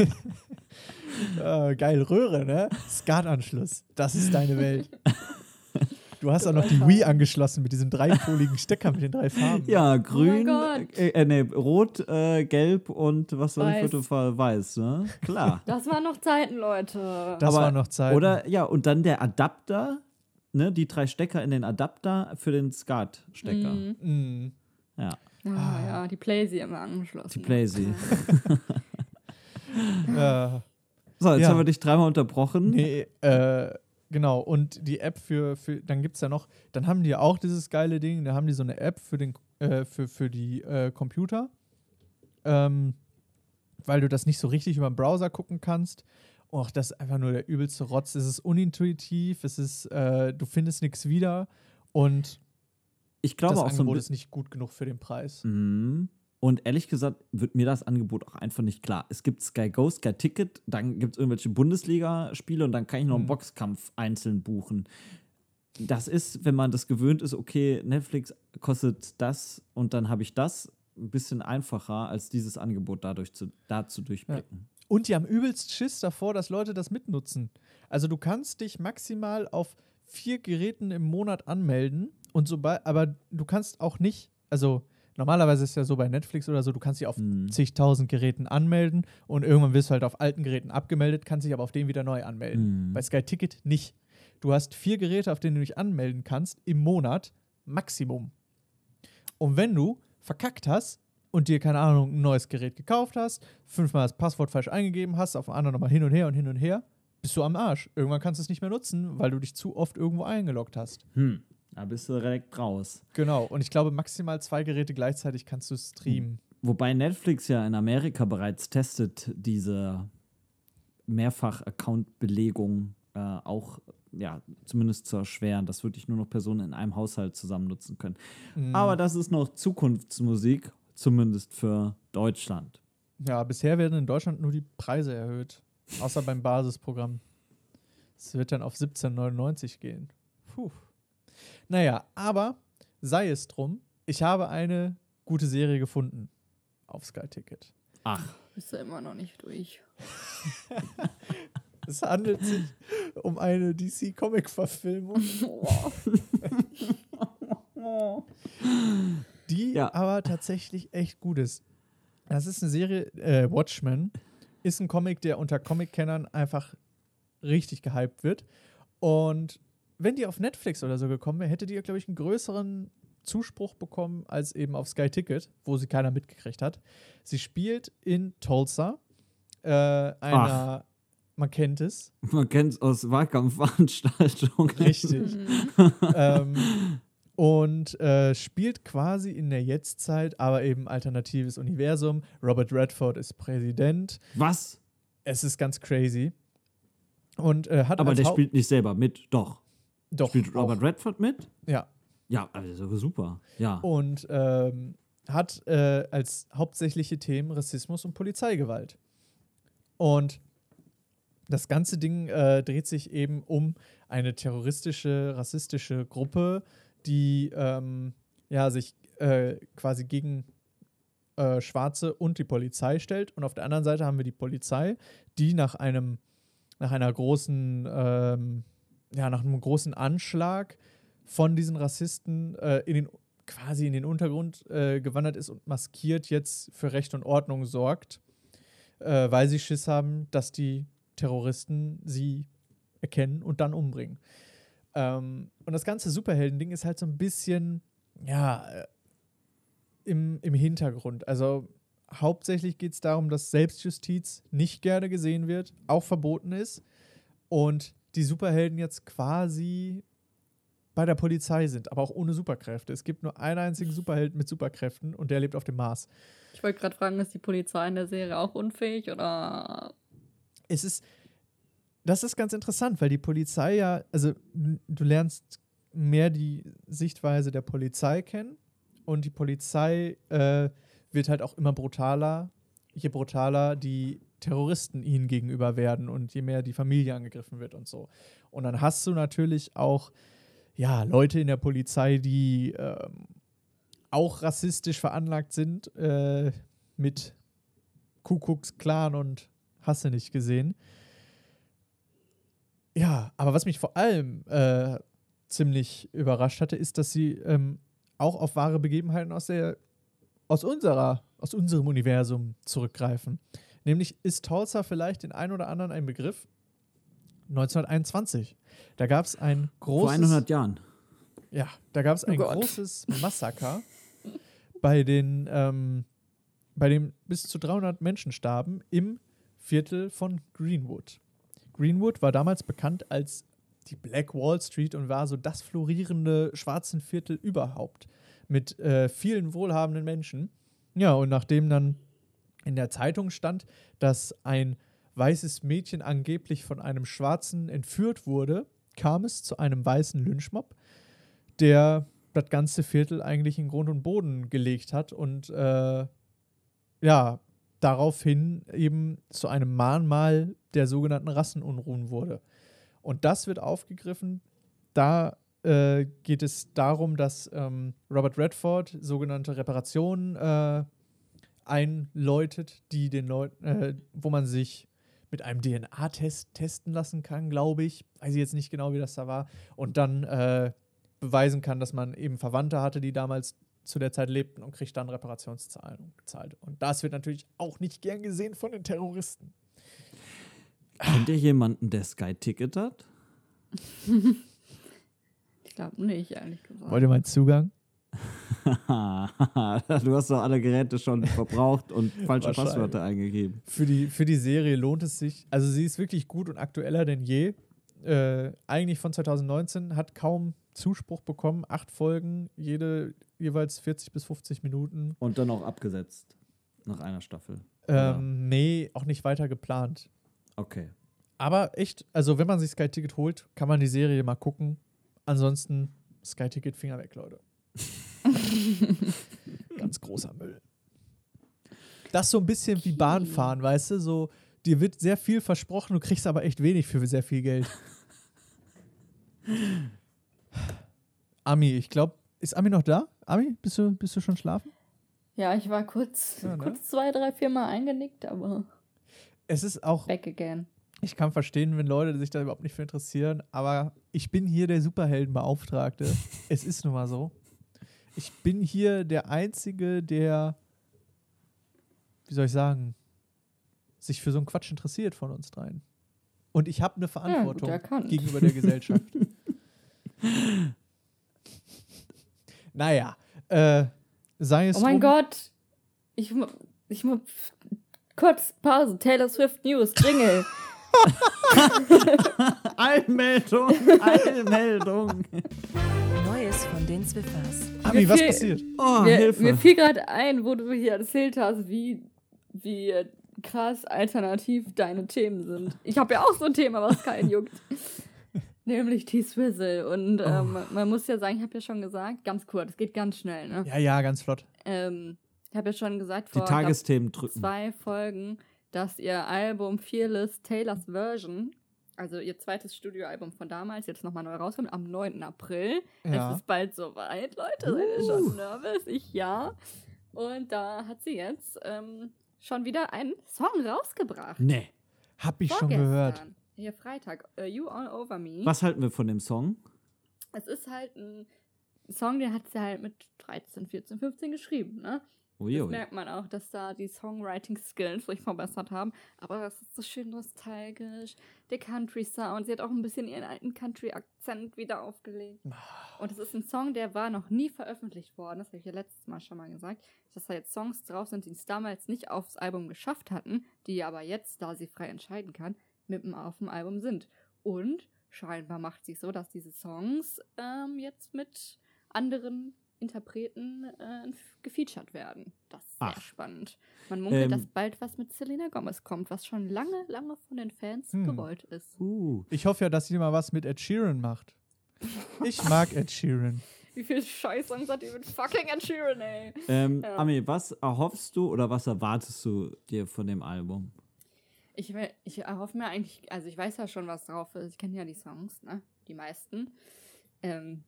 äh, geil, Röhre, ne? SCART-Anschluss. Das ist deine Welt. Du hast auch noch die Wii angeschlossen mit diesem dreipoligen Stecker mit den drei Farben. Ja, grün, Gott. äh, nee, rot, äh, gelb und was soll ich Weiß. für Fall weiß, ne? Klar. Das waren noch Zeiten, Leute. Das Aber- war noch Zeit. Oder ja, und dann der Adapter, ne, die drei Stecker in den Adapter für den SCART-Stecker. Mhm. Mm. Ja, Ah, ja, die Playsee immer angeschlossen. die Playsee. Äh, So, jetzt Ja. haben wir dich dreimal unterbrochen. Nee, äh, genau. Und die App für, für dann gibt es ja noch, dann haben die auch dieses geile Ding, da haben die so eine App für, den, äh, für, für die äh, Computer, ähm, weil du das nicht so richtig über den Browser gucken kannst. Och, das ist einfach nur der übelste Rotz. Es ist unintuitiv, es ist, äh, du findest nichts wieder und Ich glaube das auch so Angebot bisschen. ist nicht gut genug für den Preis. Mhm. Und ehrlich gesagt wird mir das Angebot auch einfach nicht klar. Es gibt Sky Go, Sky Ticket, dann gibt es irgendwelche Bundesliga-Spiele und dann kann ich noch einen Mhm. Boxkampf einzeln buchen. Das ist, wenn man das gewöhnt ist, okay, Netflix kostet das und dann habe ich das, ein bisschen einfacher, als dieses Angebot dadurch zu, da zu durchblicken. Und die haben übelst Schiss davor, dass Leute das mitnutzen. Also du kannst dich maximal auf vier Geräten im Monat anmelden und sobald, aber du kannst auch nicht, also normalerweise ist ja so bei Netflix oder so, du kannst dich auf Mhm. zigtausend Geräten anmelden und irgendwann wirst du halt auf alten Geräten abgemeldet, kannst dich aber auf denen wieder neu anmelden. Mhm. Bei Sky Ticket nicht. Du hast vier Geräte, auf denen du dich anmelden kannst im Monat, Maximum. Und wenn du verkackt hast und dir, keine Ahnung, ein neues Gerät gekauft hast, fünfmal das Passwort falsch eingegeben hast, auf dem anderen nochmal hin und her und hin und her, bist du am Arsch. Irgendwann kannst du es nicht mehr nutzen, weil du dich zu oft irgendwo eingeloggt hast. Hm. Da bist du direkt raus. Genau. Und ich glaube, maximal zwei Geräte gleichzeitig kannst du streamen. Wobei Netflix ja in Amerika bereits testet, diese Mehrfach-Account-Belegung äh, auch, ja, zumindest zu erschweren, dass wirklich nur noch Personen in einem Haushalt zusammen nutzen können. Mhm. Aber das ist noch Zukunftsmusik, zumindest für Deutschland. Ja, bisher werden in Deutschland nur die Preise erhöht. Außer beim Basisprogramm. Es wird dann auf 17,99 gehen. Puh. Naja, aber sei es drum, ich habe eine gute Serie gefunden auf Sky Ticket. Ach, Bist du immer noch nicht durch. Es handelt sich um eine DC-Comic-Verfilmung, die Ja. aber tatsächlich echt gut ist. Das ist eine Serie, äh, Watchmen, ist ein Comic, der unter Comic-Kennern einfach richtig gehypt wird. Und wenn die auf Netflix oder so gekommen wäre, hätte die, glaube ich, einen größeren Zuspruch bekommen als eben auf Sky Ticket, wo sie keiner mitgekriegt hat. Sie spielt in Tulsa, äh, einer, man kennt es, man kennt es aus Wahlkampfveranstaltungen. Richtig. ähm, und äh, spielt quasi in der Jetztzeit, aber eben alternatives Universum. Robert Redford ist Präsident. Was? Es ist ganz crazy. Und äh, hat Aber der Haupt- spielt nicht selber mit. Doch. Doch Spielt Robert auch. Redford mit? Ja. Ja, also super. Ja. Und ähm, hat äh, als hauptsächliche Themen Rassismus und Polizeigewalt. Und das ganze Ding äh, dreht sich eben um eine terroristische, rassistische Gruppe, die ähm, ja, sich äh, quasi gegen äh, Schwarze und die Polizei stellt. Und auf der anderen Seite haben wir die Polizei, die nach einem, nach einer großen, ähm, ja, nach einem großen Anschlag von diesen Rassisten äh, in den quasi in den Untergrund äh, gewandert ist und maskiert jetzt für Recht und Ordnung sorgt, äh, weil sie Schiss haben, dass die Terroristen sie erkennen und dann umbringen. Ähm, und das ganze Superhelden-Ding ist halt so ein bisschen, ja, äh, im, im Hintergrund. Also hauptsächlich geht es darum, dass Selbstjustiz nicht gerne gesehen wird, auch verboten ist und die Superhelden jetzt quasi bei der Polizei sind, aber auch ohne Superkräfte. Es gibt nur einen einzigen Superhelden mit Superkräften und der lebt auf dem Mars. Ich wollte gerade fragen, ist die Polizei in der Serie auch unfähig oder Es ist, das ist ganz interessant, weil die Polizei ja, also du lernst mehr die Sichtweise der Polizei kennen und die Polizei äh, wird halt auch immer brutaler, je brutaler die Terroristen ihnen gegenüber werden und je mehr die Familie angegriffen wird und so. Und dann hast du natürlich auch ja, Leute in der Polizei, die ähm, auch rassistisch veranlagt sind, äh, mit Kuckucks-Clan und hast du nicht gesehen. Ja, aber was mich vor allem äh, ziemlich überrascht hatte, ist, dass sie ähm, auch auf wahre Begebenheiten aus der aus unserer aus unserem Universum zurückgreifen. Nämlich ist Tulsa vielleicht den ein oder anderen ein Begriff? 1921. Da gab es ein großes Vor 100 Jahren. ja, da gab es ein Gott. großes Massaker, bei, den, ähm, bei dem bis zu 300 Menschen starben im Viertel von Greenwood. Greenwood war damals bekannt als die Black Wall Street und war so das florierende schwarzen Viertel überhaupt mit äh, vielen wohlhabenden Menschen. Ja, und nachdem dann in der Zeitung stand, dass ein weißes Mädchen angeblich von einem Schwarzen entführt wurde, kam es zu einem weißen Lynchmob, der das ganze Viertel eigentlich in Grund und Boden gelegt hat und äh, ja, daraufhin eben zu einem Mahnmal der sogenannten Rassenunruhen wurde. Und das wird aufgegriffen. Da äh, geht es darum, dass ähm, Robert Redford sogenannte Reparationen äh, einläutet, die den Leuten, äh, wo man sich mit einem DNA-Test testen lassen kann, glaube ich. Weiß ich jetzt nicht genau, wie das da war. Und dann äh, beweisen kann, dass man eben Verwandte hatte, die damals zu der Zeit lebten und kriegt dann Reparationszahlungen gezahlt. Und das wird natürlich auch nicht gern gesehen von den Terroristen. Kennt ihr jemanden, der Sky Ticket hat? ich glaube nicht, ehrlich gesagt. Wollt ihr meinen Zugang? du hast doch alle Geräte schon verbraucht und falsche. Passwörter eingegeben. Für die, für die Serie lohnt es sich. Also sie ist wirklich gut und aktueller denn je. Äh, eigentlich von 2019, hat kaum Zuspruch bekommen. Acht Folgen, jede jeweils 40 bis 50 Minuten. Und dann auch abgesetzt. Nach einer Staffel. Ja. Ähm, nee, auch nicht weiter geplant. Okay. Aber echt, also wenn man sich Sky Ticket holt, kann man die Serie mal gucken. Ansonsten Sky Ticket Finger weg, Leute. Ganz großer Müll. Das ist so ein bisschen wie Bahnfahren, weißt du? So, dir wird sehr viel versprochen, du kriegst aber echt wenig für sehr viel Geld. Ami, ich glaube, ist Ami noch da? Ami, bist du, bist du schon schlafen? Ja, ich war kurz, Ja, ne? kurz zwei, drei, vier Mal eingenickt, aber Es ist auch, back again. ich kann verstehen, wenn Leute sich da überhaupt nicht für interessieren, aber ich bin hier der Superheldenbeauftragte. es ist nun mal so. Ich bin hier der Einzige, der, wie soll ich sagen, sich für so einen Quatsch interessiert von uns dreien. Und ich habe eine Verantwortung erkannt. gegenüber der Gesellschaft. naja, äh, sei es Oh mein Gott! Ich, ich muss. Kurz Pause. Taylor Swift News. Jingle. Einmeldung, Einmeldung. Neues von den Zwiffers. Ami, Mir was fiel- passiert? Oh, mir, Hilfe. mir fiel gerade ein, wo du hier erzählt hast, wie, wie krass alternativ deine Themen sind. Ich habe ja auch so ein Thema, was keinen juckt. Nämlich T-Swizzle. Und ähm, Oh. man muss ja sagen, ich habe ja schon gesagt, ganz kurz, es geht ganz schnell, ne? Ja, ja, ganz flott. Ähm, ich habe ja schon gesagt, Die vor glaub, Tagesthemen drücken. zwei Folgen, dass ihr Album Fearless Taylors Version, also ihr zweites Studioalbum von damals, jetzt nochmal neu rauskommt, am 9. April. Ja. Es ist bald soweit, Leute. Seid ihr schon nervös? Ich ja. Und da hat sie jetzt ähm, schon wieder einen Song rausgebracht. Nee. Hab ich schon Vorgestern. gehört. Hier Freitag. äh, you All Over Me. Was halten wir von dem Song? Es ist halt ein Song, den hat sie halt mit 13, 14, 15 geschrieben, ne? Das Uiui. merkt man auch, dass da die Songwriting-Skills sich verbessert haben. Aber es ist so schön nostalgisch. Der Country-Sound. Sie hat auch ein bisschen ihren alten Country-Akzent wieder aufgelegt. Und es ist ein Song, der war noch nie veröffentlicht worden. Das habe ich ja letztes Mal schon mal gesagt. Dass da jetzt Songs drauf sind, die es damals nicht aufs Album geschafft hatten, die aber jetzt, da sie frei entscheiden kann, mit dem auf dem Album sind. Und scheinbar macht sie so, dass diese Songs ähm, jetzt mit anderen Interpreten äh, gefeatured werden. Das ist sehr spannend. Man munkelt, Ähm. dass bald was mit Selena Gomez kommt, was schon lange, lange von den Fans Hm. gewollt ist. Uh. Ich hoffe ja, dass sie mal was mit Ed Sheeran macht. Ich mag Ed Sheeran. Wie viele Scheiß-Songs hat die mit fucking Ed Sheeran, ey? Ähm, Ja. Ami, was erhoffst du oder was erwartest du dir von dem Album? Ich, will- ich erhoffe mir eigentlich, also ich weiß ja schon, was drauf ist. Ich kenne ja die Songs, ne? Die meisten. Ähm,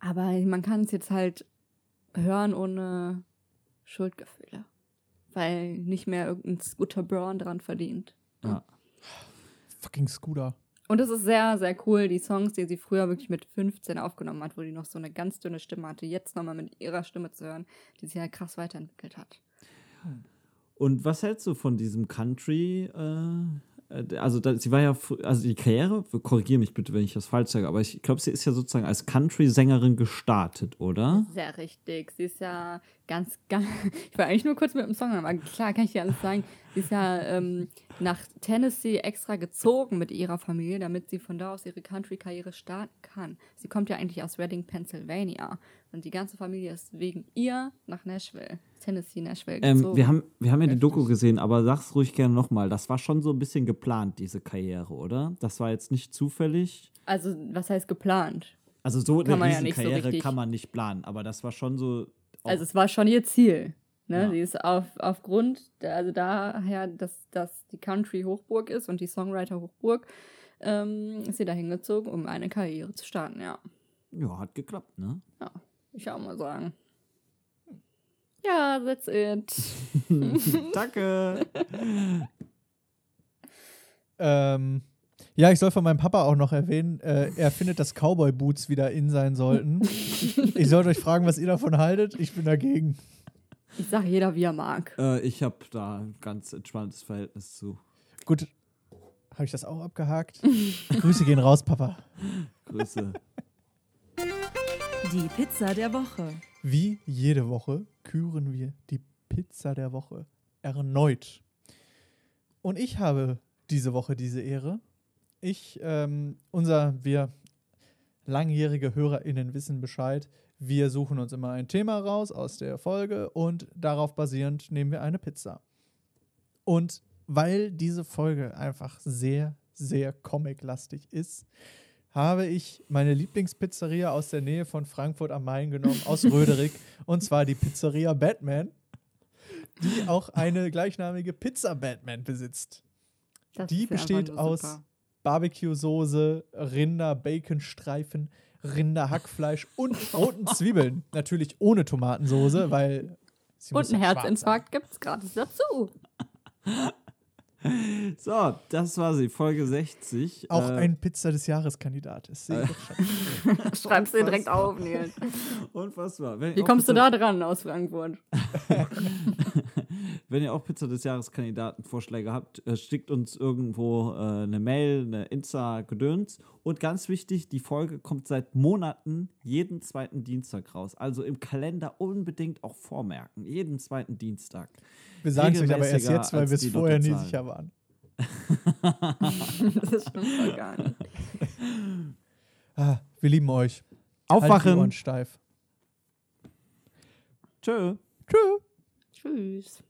aber man kann es jetzt halt hören ohne Schuldgefühle. Weil nicht mehr irgendein Scooter Braun dran verdient. Ja. Fucking Scooter. Und es ist sehr, sehr cool, die Songs, die sie früher wirklich mit 15 aufgenommen hat, wo die noch so eine ganz dünne Stimme hatte, jetzt nochmal mit ihrer Stimme zu hören, die sich ja krass weiterentwickelt hat. Und was hältst du von diesem Country? Äh, also, da, sie war ja, also die Karriere, korrigiere mich bitte, wenn ich das falsch sage, aber ich glaube, sie ist ja sozusagen als Country-Sängerin gestartet, oder? Sehr richtig. Sie ist ja ganz, ganz. Ich war eigentlich nur kurz mit dem Song, aber klar kann ich dir alles sagen. Sie ist ja ähm, nach Tennessee extra gezogen mit ihrer Familie, damit sie von da aus ihre Country-Karriere starten kann. Sie kommt ja eigentlich aus Reading, Pennsylvania. Und die ganze Familie ist wegen ihr nach Nashville, Tennessee, Nashville gezogen. Ähm, wir, haben, wir haben ja die. Doku gesehen, aber sag's ruhig gerne nochmal. Das war schon so ein bisschen geplant, diese Karriere, oder? Das war jetzt nicht zufällig. also, was heißt geplant? Also so Kann eine man ja so Riesenkarriere kann man nicht planen, aber das war schon so. Also es war schon ihr Ziel. Ne? Ja. Sie ist auf, aufgrund, also daher, dass, dass die Country Hochburg ist und die Songwriter Hochburg, ähm, ist sie da hingezogen, um eine Karriere zu starten, ja. ja, hat geklappt, ne? Ja, ich auch mal sagen. Ja, that's it. Danke. Ähm, ja, ich soll von meinem Papa auch noch erwähnen, äh, er findet, dass Cowboy-Boots wieder in sein sollten. ich sollte euch fragen, was ihr davon haltet. Ich bin dagegen. Ich sag jeder, wie er mag. äh, ich habe da ein ganz entspanntes Verhältnis zu. Gut, habe ich das auch abgehakt? Grüße gehen raus, Papa. Grüße. Die Pizza der Woche. Wie jede Woche küren wir die Pizza der Woche erneut. Und ich habe diese Woche diese Ehre. Ich, ähm, unser, wir langjährige HörerInnen wissen Bescheid. Wir suchen uns immer ein Thema raus aus der Folge und darauf basierend nehmen wir eine Pizza. Und weil diese Folge einfach sehr, sehr comic-lastig ist, habe ich meine Lieblingspizzeria aus der Nähe von Frankfurt am Main genommen, aus Röderig, und zwar die Pizzeria Batman. die auch eine gleichnamige Pizza Batman besitzt. Das Die besteht aus. Barbecue-Soße, Rinder-Bacon-Streifen, Rinder-Hackfleisch und roten Zwiebeln. Natürlich ohne Tomatensoße, weil. Und ein ja schwarz Herzinfarkt gibt's gratis dazu. So, das war sie, Folge 60. sein. Auch Äh, ein Pizza des Jahres-Kandidat ist. Schon. Schreib's dir direkt auf, Nils. Unfassbar. Wenn Wie kommst du da dran aus Frankfurt? Wenn ihr auch Pizza des Jahreskandidaten Vorschläge habt, äh, schickt uns irgendwo äh, eine Mail, eine Insta-Gedöns. Und ganz wichtig, die Folge kommt seit Monaten jeden zweiten Dienstag raus. Also im Kalender unbedingt auch vormerken. Jeden zweiten Dienstag. Wir sagen es euch aber erst jetzt, weil wir es vorher nie sicher waren. Das stimmt voll gar nicht. Ah, wir lieben euch. Die Aufwachen. Ohren steif. Tschö. Tschüss. Tschüss.